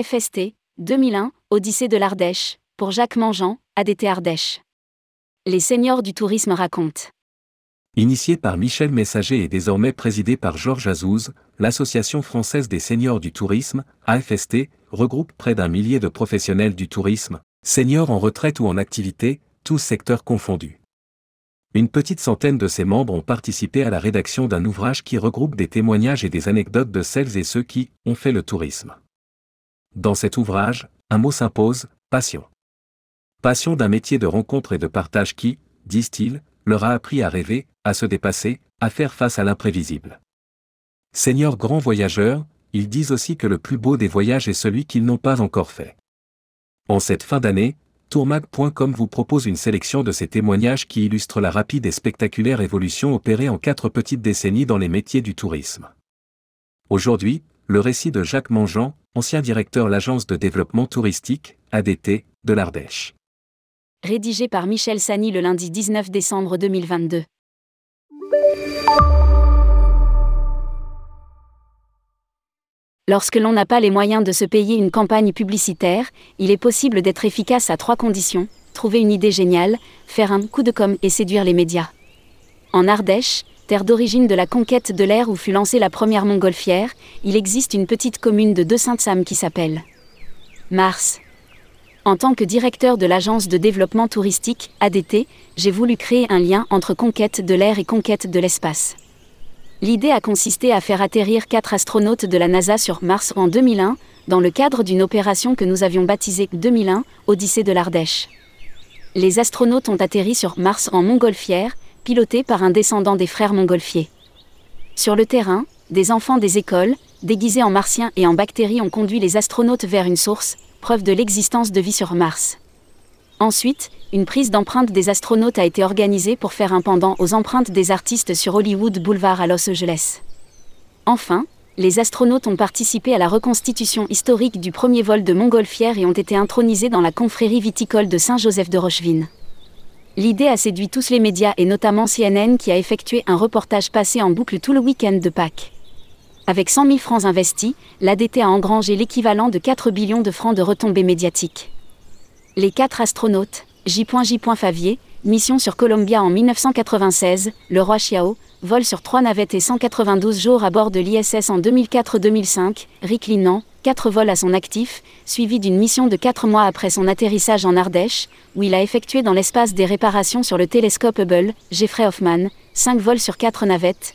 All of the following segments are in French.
AFST, 2001, Odyssée de l'Ardèche, pour Jacques Mangeant, ADT Ardèche. Les seniors du tourisme racontent. Initié par Michel Messager et désormais présidé par Georges Azouz, l'Association française des seniors du tourisme, AFST, regroupe près d'un millier de professionnels du tourisme, seniors en retraite ou en activité, tous secteurs confondus. Une petite centaine de ses membres ont participé à la rédaction d'un ouvrage qui regroupe des témoignages et des anecdotes de celles et ceux qui ont fait le tourisme. Dans cet ouvrage, un mot s'impose, passion. Passion d'un métier de rencontre et de partage qui, disent-ils, leur a appris à rêver, à se dépasser, à faire face à l'imprévisible. Seigneurs grands voyageurs, ils disent aussi que le plus beau des voyages est celui qu'ils n'ont pas encore fait. En cette fin d'année, tourmag.com vous propose une sélection de ces témoignages qui illustrent la rapide et spectaculaire évolution opérée en quatre petites décennies dans les métiers du tourisme. Aujourd'hui, le récit de Jacques Mangeant, ancien directeur l'agence de développement touristique, ADT, de l'Ardèche. Rédigé par Michel Sani le lundi 19 décembre 2022. Lorsque l'on n'a pas les moyens de se payer une campagne publicitaire, il est possible d'être efficace à trois conditions trouver une idée géniale, faire un coup de com et séduire les médias. En Ardèche, terre d'origine de la conquête de l'air où fut lancée la première montgolfière, il existe une petite commune de deux Sainte-Sam qui s'appelle Mars. En tant que directeur de l'agence de développement touristique, ADT, j'ai voulu créer un lien entre conquête de l'air et conquête de l'espace. L'idée a consisté à faire atterrir quatre astronautes de la NASA sur Mars en 2001, dans le cadre d'une opération que nous avions baptisée 2001, Odyssée de l'Ardèche. Les astronautes ont atterri sur Mars en montgolfière, pilotés par un descendant des frères montgolfiers. Sur le terrain, des enfants des écoles, déguisés en martiens et en bactéries, ont conduit les astronautes vers une source, preuve de l'existence de vie sur Mars. Ensuite, une prise d'empreinte des astronautes a été organisée pour faire un pendant aux empreintes des artistes sur Hollywood Boulevard à Los Angeles. Enfin, les astronautes ont participé à la reconstitution historique du premier vol de Montgolfière et ont été intronisés dans la confrérie viticole de Saint-Joseph de Rochevine. L'idée a séduit tous les médias et notamment CNN qui a effectué un reportage passé en boucle tout le week-end de Pâques. Avec 100 000 francs investis, l'ADT a engrangé l'équivalent de 4 billions de francs de retombées médiatiques. Les quatre astronautes, J.J. Favier, mission sur Columbia en 1996, le roi Xiao, vol sur trois navettes et 192 jours à bord de l'ISS en 2004-2005, Rick Linan, quatre vols à son actif, suivi d'une mission de quatre mois après son atterrissage en Ardèche, où il a effectué dans l'espace des réparations sur le télescope Hubble, Jeffrey Hoffman, cinq vols sur quatre navettes.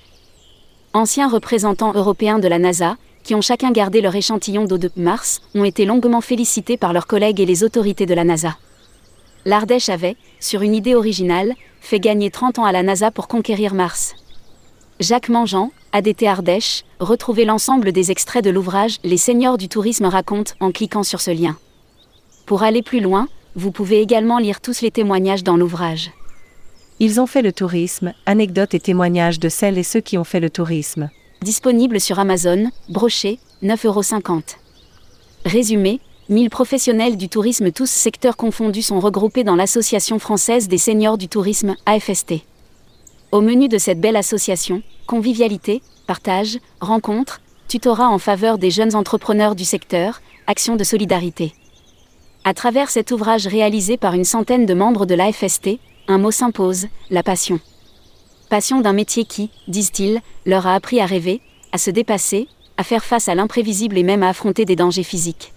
Anciens représentants européens de la NASA, qui ont chacun gardé leur échantillon d'eau de Mars, ont été longuement félicités par leurs collègues et les autorités de la NASA. L'Ardèche avait, sur une idée originale, fait gagner 30 ans à la NASA pour conquérir Mars. Jacques Mangeant, ADT Ardèche, retrouvez l'ensemble des extraits de l'ouvrage Les seniors du tourisme racontent en cliquant sur ce lien. Pour aller plus loin, vous pouvez également lire tous les témoignages dans l'ouvrage. Ils ont fait le tourisme, anecdotes et témoignages de celles et ceux qui ont fait le tourisme. Disponible sur Amazon, broché, 9,50€. Résumé 1000 professionnels du tourisme tous secteurs confondus sont regroupés dans l'Association française des seniors du tourisme, AFST. Au menu de cette belle association, convivialité, partage, rencontres, tutorat en faveur des jeunes entrepreneurs du secteur, actions de solidarité. À travers cet ouvrage réalisé par une centaine de membres de l'AFST, un mot s'impose, la passion passion d'un métier qui, disent-ils, leur a appris à rêver, à se dépasser, à faire face à l'imprévisible et même à affronter des dangers physiques.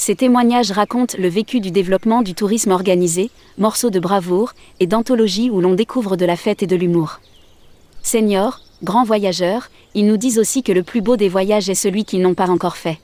Ces témoignages racontent le vécu du développement du tourisme organisé, morceaux de bravoure et d'anthologie où l'on découvre de la fête et de l'humour. Seniors, grands voyageurs, ils nous disent aussi que le plus beau des voyages est celui qu'ils n'ont pas encore fait.